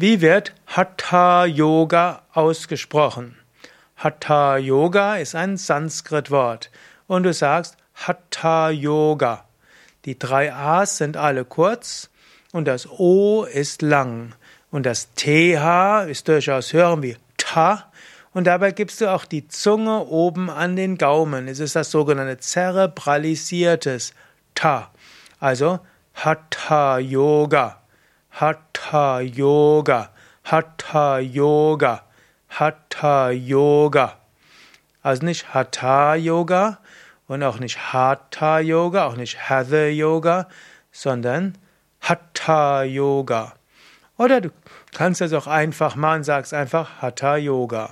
Wie wird Hatha Yoga ausgesprochen? Hatha Yoga ist ein Sanskrit-Wort und du sagst Hatha Yoga. Die drei A's sind alle kurz und das O ist lang und das TH ist durchaus hören wie Ta und dabei gibst du auch die Zunge oben an den Gaumen. Es ist das sogenannte zerebralisiertes Ta. Also Hatha Yoga. Hatha Yoga, Hatha Yoga, Hatha Yoga. Also nicht Hatha Yoga und auch nicht Hatha Yoga, auch nicht Hatha Yoga, sondern Hatha Yoga. Oder du kannst es auch einfach machen, sagst einfach Hatha Yoga.